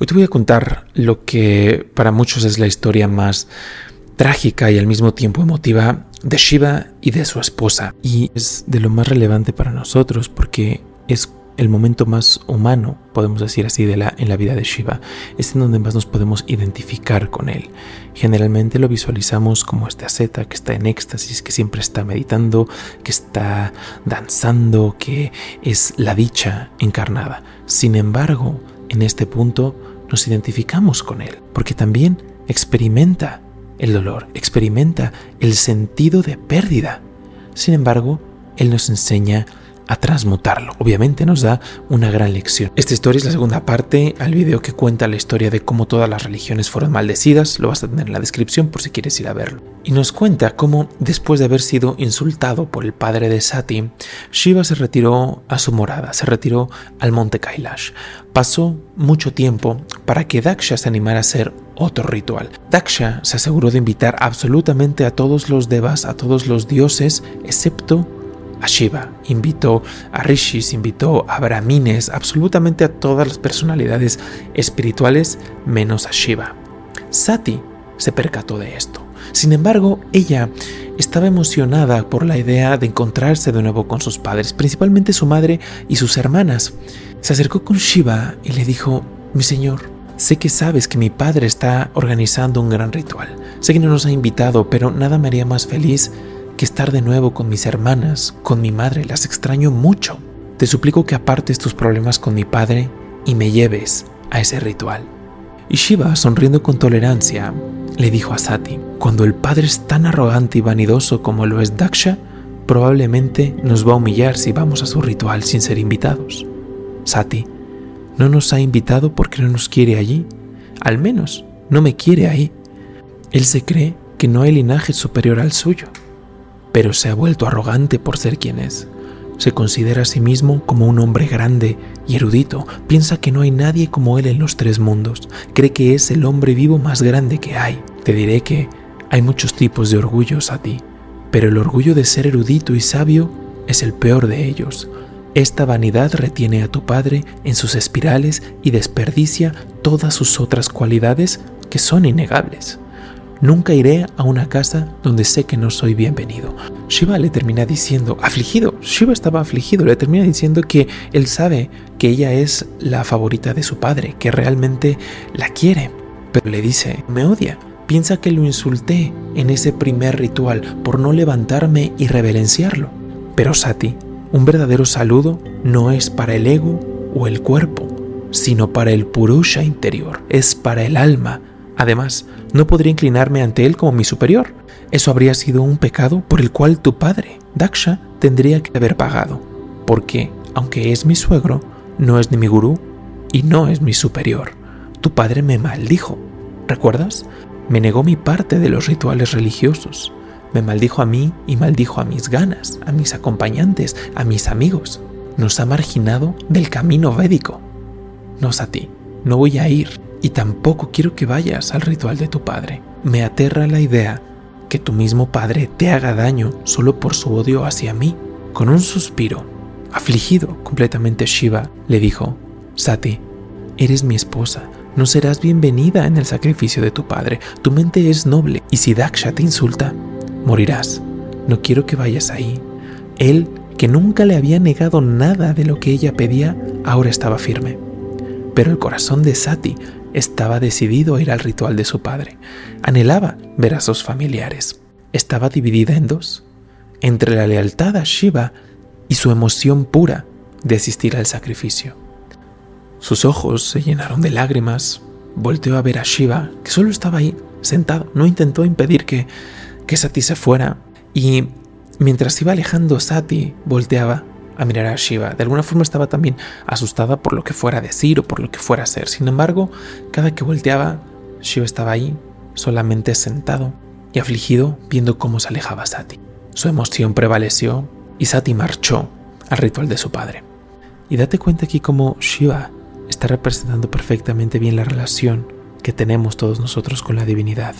Hoy te voy a contar lo que para muchos es la historia más trágica y al mismo tiempo emotiva de Shiva y de su esposa. Y es de lo más relevante para nosotros porque es el momento más humano, podemos decir así, de la, en la vida de Shiva. Es en donde más nos podemos identificar con él. Generalmente lo visualizamos como este asceta que está en éxtasis, que siempre está meditando, que está danzando, que es la dicha encarnada. Sin embargo, en este punto nos identificamos con él, porque también experimenta el dolor, experimenta el sentido de pérdida. Sin embargo, él nos enseña a transmutarlo. Obviamente nos da una gran lección. Esta historia es la segunda parte al video que cuenta la historia de cómo todas las religiones fueron maldecidas. Lo vas a tener en la descripción por si quieres ir a verlo. Y nos cuenta cómo después de haber sido insultado por el padre de Sati, Shiva se retiró a su morada, se retiró al monte Kailash. Pasó mucho tiempo para que Daksha se animara a hacer otro ritual. Daksha se aseguró de invitar absolutamente a todos los devas, a todos los dioses, excepto a Shiva, invitó a rishis, invitó a brahmines, absolutamente a todas las personalidades espirituales menos a Shiva. Sati se percató de esto. Sin embargo, ella estaba emocionada por la idea de encontrarse de nuevo con sus padres, principalmente su madre y sus hermanas. Se acercó con Shiva y le dijo, mi señor, sé que sabes que mi padre está organizando un gran ritual. Sé que no nos ha invitado, pero nada me haría más feliz que estar de nuevo con mis hermanas, con mi madre, las extraño mucho. Te suplico que apartes tus problemas con mi padre y me lleves a ese ritual. Y Shiva, sonriendo con tolerancia, le dijo a Sati, cuando el padre es tan arrogante y vanidoso como lo es Daksha, probablemente nos va a humillar si vamos a su ritual sin ser invitados. Sati, no nos ha invitado porque no nos quiere allí. Al menos no me quiere ahí. Él se cree que no hay linaje superior al suyo pero se ha vuelto arrogante por ser quien es. Se considera a sí mismo como un hombre grande y erudito, piensa que no hay nadie como él en los tres mundos, cree que es el hombre vivo más grande que hay. Te diré que hay muchos tipos de orgullos a ti, pero el orgullo de ser erudito y sabio es el peor de ellos. Esta vanidad retiene a tu padre en sus espirales y desperdicia todas sus otras cualidades que son innegables. Nunca iré a una casa donde sé que no soy bienvenido. Shiva le termina diciendo, afligido, Shiva estaba afligido, le termina diciendo que él sabe que ella es la favorita de su padre, que realmente la quiere, pero le dice, me odia, piensa que lo insulté en ese primer ritual por no levantarme y reverenciarlo. Pero Sati, un verdadero saludo no es para el ego o el cuerpo, sino para el purusha interior, es para el alma, Además, no podría inclinarme ante él como mi superior. Eso habría sido un pecado por el cual tu padre, Daksha, tendría que haber pagado. Porque, aunque es mi suegro, no es ni mi gurú y no es mi superior. Tu padre me maldijo. ¿Recuerdas? Me negó mi parte de los rituales religiosos. Me maldijo a mí y maldijo a mis ganas, a mis acompañantes, a mis amigos. Nos ha marginado del camino védico. No a ti. No voy a ir y tampoco quiero que vayas al ritual de tu padre. Me aterra la idea que tu mismo padre te haga daño solo por su odio hacia mí. Con un suspiro, afligido completamente Shiva, le dijo, Sati, eres mi esposa, no serás bienvenida en el sacrificio de tu padre, tu mente es noble y si Daksha te insulta, morirás. No quiero que vayas ahí. Él, que nunca le había negado nada de lo que ella pedía, ahora estaba firme. Pero el corazón de Sati estaba decidido a ir al ritual de su padre. Anhelaba ver a sus familiares. Estaba dividida en dos, entre la lealtad a Shiva y su emoción pura de asistir al sacrificio. Sus ojos se llenaron de lágrimas. Volteó a ver a Shiva, que solo estaba ahí, sentado. No intentó impedir que, que Sati se fuera. Y mientras iba alejando Sati, volteaba a mirar a Shiva. De alguna forma estaba también asustada por lo que fuera a decir o por lo que fuera a hacer. Sin embargo, cada que volteaba, Shiva estaba ahí, solamente sentado y afligido viendo cómo se alejaba Sati. Su emoción prevaleció y Sati marchó al ritual de su padre. Y date cuenta aquí cómo Shiva está representando perfectamente bien la relación que tenemos todos nosotros con la divinidad,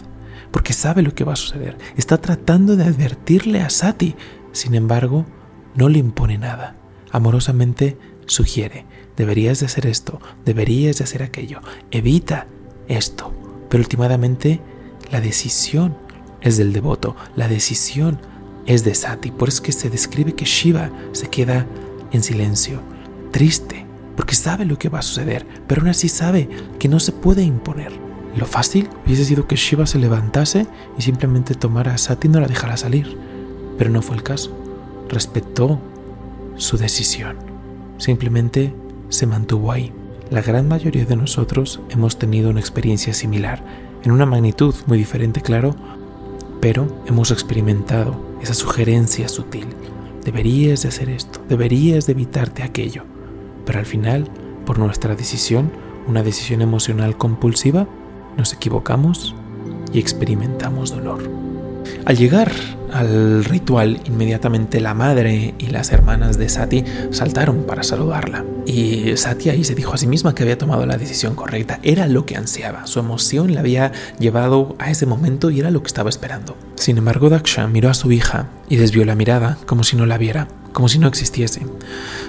porque sabe lo que va a suceder. Está tratando de advertirle a Sati. Sin embargo, no le impone nada. Amorosamente sugiere, deberías de hacer esto, deberías de hacer aquello, evita esto. Pero últimamente la decisión es del devoto, la decisión es de Sati. Por eso es que se describe que Shiva se queda en silencio, triste, porque sabe lo que va a suceder, pero aún así sabe que no se puede imponer. Lo fácil hubiese sido que Shiva se levantase y simplemente tomara a Sati y no la dejara salir, pero no fue el caso. Respetó su decisión, simplemente se mantuvo ahí. La gran mayoría de nosotros hemos tenido una experiencia similar, en una magnitud muy diferente, claro, pero hemos experimentado esa sugerencia sutil. Deberías de hacer esto, deberías de evitarte aquello. Pero al final, por nuestra decisión, una decisión emocional compulsiva, nos equivocamos y experimentamos dolor. Al llegar al ritual, inmediatamente la madre y las hermanas de Sati saltaron para saludarla. Y Sati ahí se dijo a sí misma que había tomado la decisión correcta. Era lo que ansiaba. Su emoción la había llevado a ese momento y era lo que estaba esperando. Sin embargo, Daksha miró a su hija y desvió la mirada como si no la viera como si no existiese.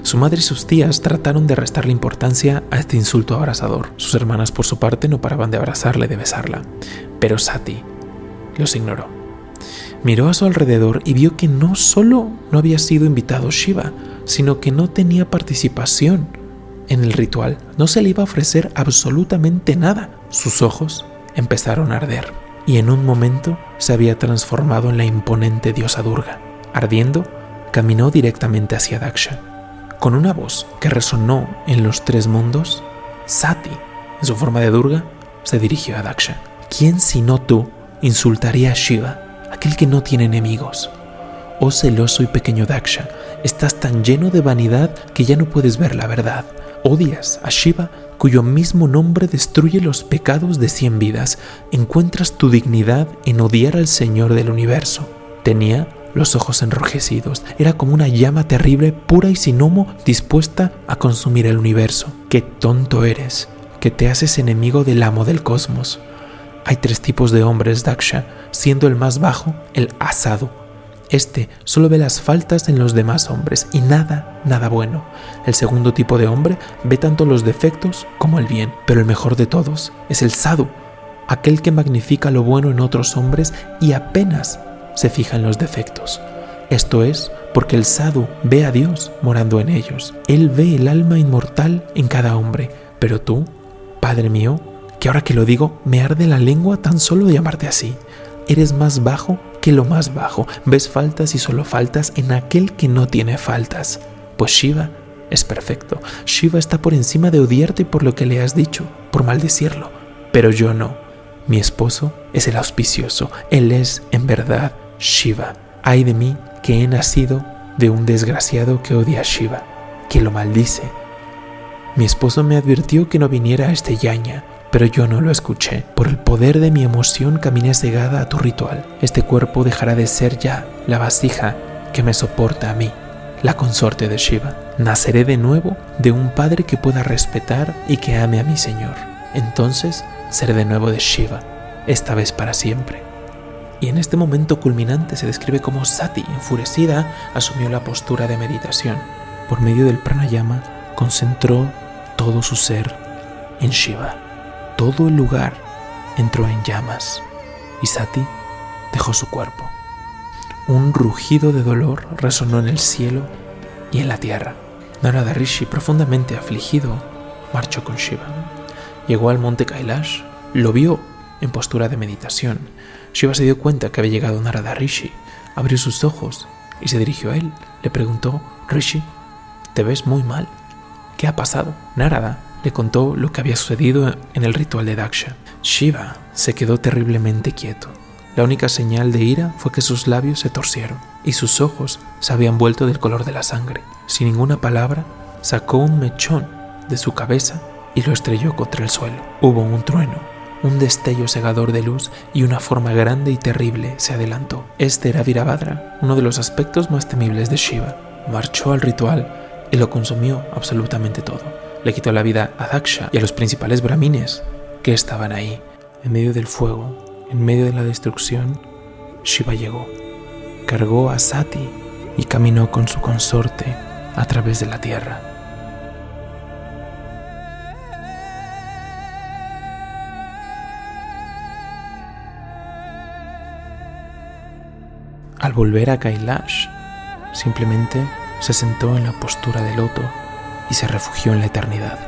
Su madre y sus tías trataron de restarle importancia a este insulto abrasador. Sus hermanas, por su parte, no paraban de abrazarle, de besarla. Pero Sati los ignoró. Miró a su alrededor y vio que no solo no había sido invitado Shiva, sino que no tenía participación en el ritual. No se le iba a ofrecer absolutamente nada. Sus ojos empezaron a arder y en un momento se había transformado en la imponente diosa Durga. Ardiendo, caminó directamente hacia Daksha. Con una voz que resonó en los tres mundos, Sati, en su forma de Durga, se dirigió a Daksha. ¿Quién sino tú insultaría a Shiva aquel que no tiene enemigos. Oh celoso y pequeño Daksha, estás tan lleno de vanidad que ya no puedes ver la verdad. Odias a Shiva, cuyo mismo nombre destruye los pecados de cien vidas. Encuentras tu dignidad en odiar al Señor del universo. Tenía los ojos enrojecidos. Era como una llama terrible, pura y sin humo, dispuesta a consumir el universo. Qué tonto eres, que te haces enemigo del amo del cosmos. Hay tres tipos de hombres, Daksha, siendo el más bajo el asado. Este solo ve las faltas en los demás hombres y nada, nada bueno. El segundo tipo de hombre ve tanto los defectos como el bien, pero el mejor de todos es el sadhu, aquel que magnifica lo bueno en otros hombres y apenas se fija en los defectos. Esto es porque el sadhu ve a Dios morando en ellos. Él ve el alma inmortal en cada hombre, pero tú, Padre mío, que ahora que lo digo me arde la lengua tan solo de llamarte así. Eres más bajo que lo más bajo. Ves faltas y solo faltas en aquel que no tiene faltas. Pues Shiva es perfecto. Shiva está por encima de odiarte por lo que le has dicho, por maldecirlo. Pero yo no. Mi esposo es el auspicioso. Él es, en verdad, Shiva. Ay de mí que he nacido de un desgraciado que odia a Shiva, que lo maldice. Mi esposo me advirtió que no viniera a este yaña, pero yo no lo escuché. Por el poder de mi emoción caminé cegada a tu ritual. Este cuerpo dejará de ser ya la vasija que me soporta a mí, la consorte de Shiva. Naceré de nuevo de un padre que pueda respetar y que ame a mi Señor. Entonces seré de nuevo de Shiva, esta vez para siempre. Y en este momento culminante se describe como Sati, enfurecida, asumió la postura de meditación. Por medio del pranayama, concentró todo su ser en Shiva todo el lugar entró en llamas y Sati dejó su cuerpo. Un rugido de dolor resonó en el cielo y en la tierra. Narada Rishi, profundamente afligido, marchó con Shiva. Llegó al monte Kailash, lo vio en postura de meditación. Shiva se dio cuenta que había llegado Narada Rishi, abrió sus ojos y se dirigió a él. Le preguntó, Rishi, te ves muy mal. ¿Qué ha pasado? Narada le contó lo que había sucedido en el ritual de Daksha. Shiva se quedó terriblemente quieto. La única señal de ira fue que sus labios se torcieron y sus ojos se habían vuelto del color de la sangre. Sin ninguna palabra, sacó un mechón de su cabeza y lo estrelló contra el suelo. Hubo un trueno, un destello cegador de luz y una forma grande y terrible se adelantó. Este era Virabhadra, uno de los aspectos más temibles de Shiva. Marchó al ritual y lo consumió absolutamente todo le quitó la vida a Daksha y a los principales brahmines que estaban ahí. En medio del fuego, en medio de la destrucción, Shiva llegó, cargó a Sati y caminó con su consorte a través de la tierra. Al volver a Kailash, simplemente se sentó en la postura del loto y se refugió en la eternidad.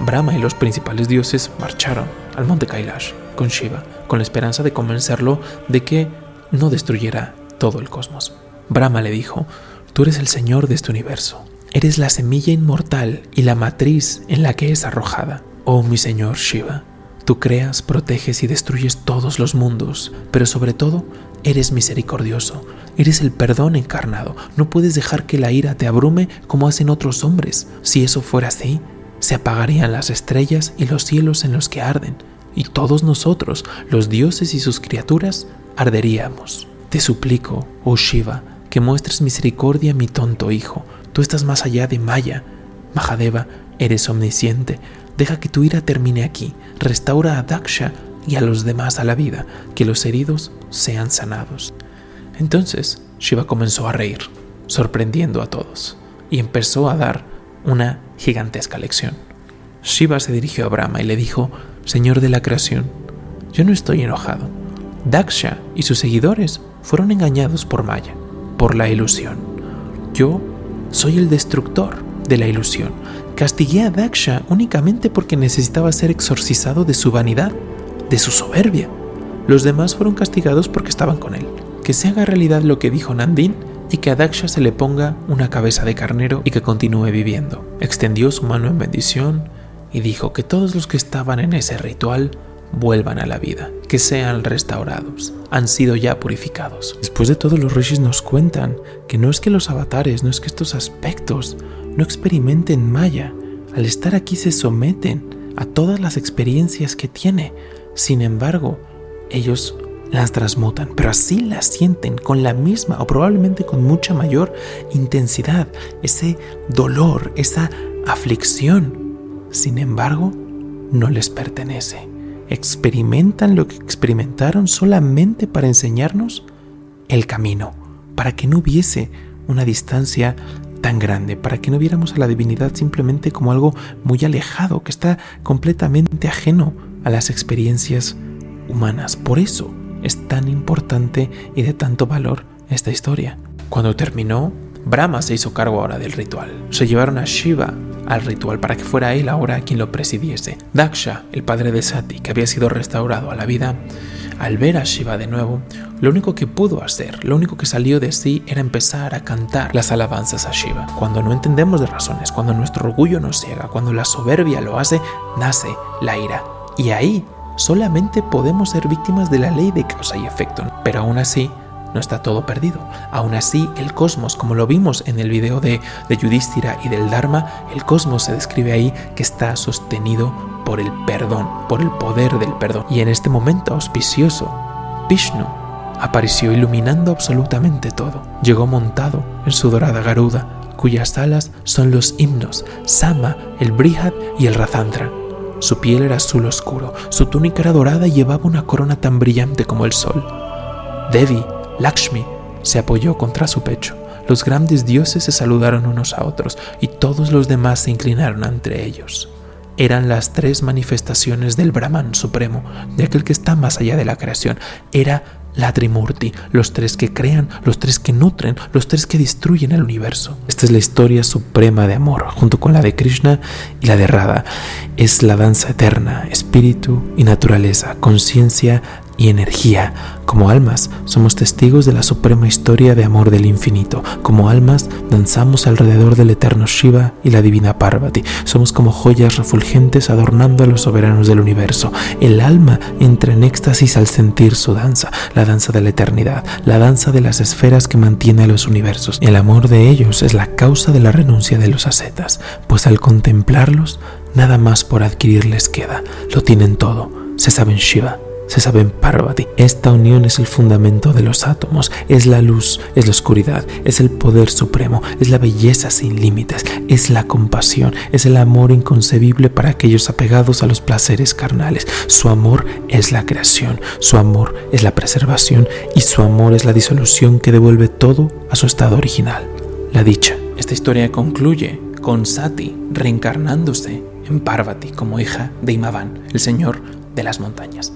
Brahma y los principales dioses marcharon al monte Kailash con Shiva, con la esperanza de convencerlo de que no destruyera todo el cosmos. Brahma le dijo, tú eres el señor de este universo, eres la semilla inmortal y la matriz en la que es arrojada. Oh mi señor Shiva, tú creas, proteges y destruyes todos los mundos, pero sobre todo eres misericordioso, eres el perdón encarnado, no puedes dejar que la ira te abrume como hacen otros hombres. Si eso fuera así, se apagarían las estrellas y los cielos en los que arden, y todos nosotros, los dioses y sus criaturas, arderíamos. Te suplico, oh Shiva, que muestres misericordia a mi tonto hijo. Tú estás más allá de Maya. Mahadeva, eres omnisciente. Deja que tu ira termine aquí. Restaura a Daksha y a los demás a la vida, que los heridos sean sanados. Entonces Shiva comenzó a reír, sorprendiendo a todos, y empezó a dar una gigantesca lección. Shiva se dirigió a Brahma y le dijo, Señor de la creación, yo no estoy enojado. Daksha y sus seguidores fueron engañados por Maya, por la ilusión. Yo soy el destructor de la ilusión. Castigué a Daksha únicamente porque necesitaba ser exorcizado de su vanidad, de su soberbia. Los demás fueron castigados porque estaban con él. Que se haga realidad lo que dijo Nandin y que a Daksha se le ponga una cabeza de carnero y que continúe viviendo. Extendió su mano en bendición y dijo que todos los que estaban en ese ritual vuelvan a la vida, que sean restaurados, han sido ya purificados. Después de todo, los rishis nos cuentan que no es que los avatares, no es que estos aspectos no experimenten Maya, al estar aquí se someten a todas las experiencias que tiene. Sin embargo, ellos las transmutan, pero así las sienten con la misma o probablemente con mucha mayor intensidad, ese dolor, esa aflicción. Sin embargo, no les pertenece. Experimentan lo que experimentaron solamente para enseñarnos el camino, para que no hubiese una distancia tan grande, para que no viéramos a la divinidad simplemente como algo muy alejado, que está completamente ajeno a las experiencias humanas. Por eso es tan importante y de tanto valor esta historia. Cuando terminó, Brahma se hizo cargo ahora del ritual. Se llevaron a Shiva al ritual para que fuera él ahora quien lo presidiese. Daksha, el padre de Sati, que había sido restaurado a la vida, al ver a Shiva de nuevo, lo único que pudo hacer, lo único que salió de sí era empezar a cantar las alabanzas a Shiva. Cuando no entendemos de razones, cuando nuestro orgullo nos ciega, cuando la soberbia lo hace, nace la ira. Y ahí solamente podemos ser víctimas de la ley de causa y efecto. Pero aún así, no está todo perdido. Aún así, el cosmos, como lo vimos en el video de, de Yudhishthira y del Dharma, el cosmos se describe ahí que está sostenido por el perdón, por el poder del perdón. Y en este momento auspicioso, Vishnu apareció iluminando absolutamente todo. Llegó montado en su dorada garuda, cuyas alas son los himnos, Sama, el Brihad y el Razandra. Su piel era azul oscuro, su túnica era dorada y llevaba una corona tan brillante como el sol. Devi, Lakshmi, se apoyó contra su pecho. Los grandes dioses se saludaron unos a otros y todos los demás se inclinaron ante ellos. Eran las tres manifestaciones del Brahman supremo, de aquel que está más allá de la creación. Era la Trimurti, los tres que crean, los tres que nutren, los tres que destruyen el universo. Esta es la historia suprema de amor, junto con la de Krishna y la de Radha. Es la danza eterna, espíritu y naturaleza, conciencia y energía. Como almas, somos testigos de la suprema historia de amor del infinito. Como almas, danzamos alrededor del eterno Shiva y la divina Parvati. Somos como joyas refulgentes adornando a los soberanos del universo. El alma entra en éxtasis al sentir su danza, la danza de la eternidad, la danza de las esferas que mantiene a los universos. El amor de ellos es la causa de la renuncia de los ascetas, pues al contemplarlos, nada más por adquirir les queda. Lo tienen todo. Se saben Shiva se sabe en Parvati. Esta unión es el fundamento de los átomos, es la luz, es la oscuridad, es el poder supremo, es la belleza sin límites, es la compasión, es el amor inconcebible para aquellos apegados a los placeres carnales. Su amor es la creación, su amor es la preservación y su amor es la disolución que devuelve todo a su estado original, la dicha. Esta historia concluye con Sati reencarnándose en Parvati como hija de Imavan, el señor de las montañas.